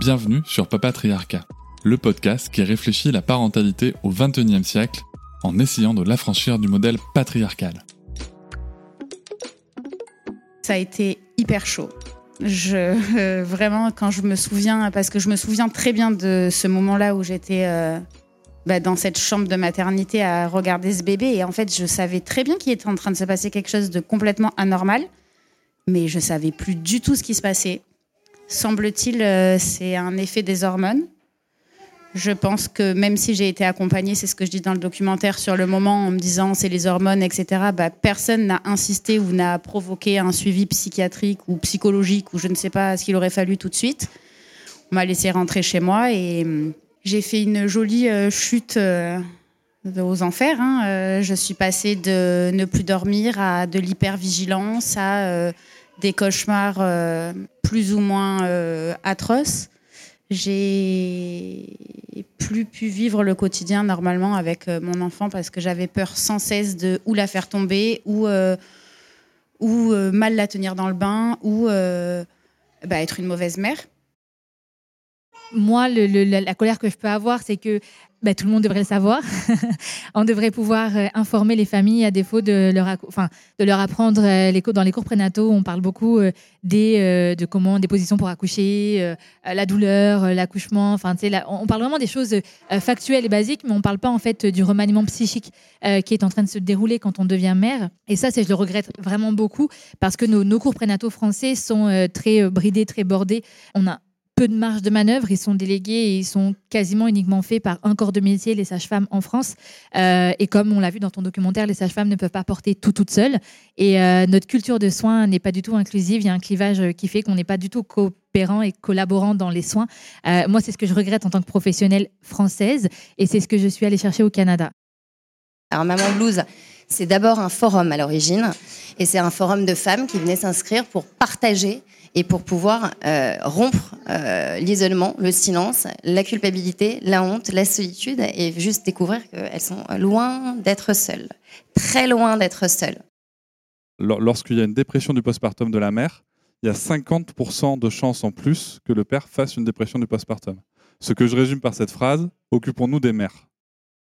Bienvenue sur Papatriarcat, le podcast qui réfléchit la parentalité au XXIe siècle en essayant de l'affranchir du modèle patriarcal. Ça a été hyper chaud. Je, euh, vraiment, quand je me souviens, parce que je me souviens très bien de ce moment-là où j'étais euh, bah, dans cette chambre de maternité à regarder ce bébé, et en fait, je savais très bien qu'il était en train de se passer quelque chose de complètement anormal, mais je savais plus du tout ce qui se passait. Semble-t-il, euh, c'est un effet des hormones. Je pense que même si j'ai été accompagnée, c'est ce que je dis dans le documentaire sur le moment, en me disant c'est les hormones, etc., bah, personne n'a insisté ou n'a provoqué un suivi psychiatrique ou psychologique ou je ne sais pas ce qu'il aurait fallu tout de suite. On m'a laissé rentrer chez moi et hum, j'ai fait une jolie euh, chute euh, aux enfers. Hein. je suis passée de ne plus dormir à de l'hypervigilance à des cauchemars euh, plus ou moins euh, atroces. J'ai plus pu vivre le quotidien normalement avec euh, mon enfant parce que j'avais peur sans cesse de ou la faire tomber ou, ou mal la tenir dans le bain ou bah, être une mauvaise mère. Moi, la colère que je peux avoir, c'est que bah, tout le monde devrait le savoir. on devrait pouvoir euh, informer les familles à défaut de leur, enfin, de leur apprendre euh, les dans les cours prénataux. On parle beaucoup euh, des, de comment des positions pour accoucher, la douleur, l'accouchement. Enfin, on parle vraiment des choses factuelles et basiques, mais on ne parle pas en fait du remaniement psychique qui est en train de se dérouler quand on devient mère. Et ça, je le regrette vraiment beaucoup parce que nos, nos cours prénataux français sont très bridés, très bordés. On a peu de marge de manœuvre. Ils sont délégués et ils sont quasiment uniquement faits par un corps de métier, les sages-femmes en France. Euh, et comme on l'a vu dans ton documentaire, les sages-femmes ne peuvent pas porter tout toutes seules. Et euh, notre culture de soins n'est pas du tout inclusive. Il y a un clivage qui fait qu'on n'est pas du tout coopérant et collaborant dans les soins. Euh, moi, c'est ce que je regrette en tant que professionnelle française et c'est ce que je suis allée chercher au Canada. Alors, Maman Blues, c'est d'abord un forum à l'origine et c'est un forum de femmes qui venaient s'inscrire pour partager et pour pouvoir euh, rompre euh, l'isolement, le silence, la culpabilité, la honte, la solitude et juste découvrir qu'elles sont loin d'être seules, très loin d'être seules. Lorsqu'il y a une dépression du postpartum de la mère, il y a 50% de chances en plus que le père fasse une dépression du postpartum. Ce que je résume par cette phrase, occupons-nous des mères.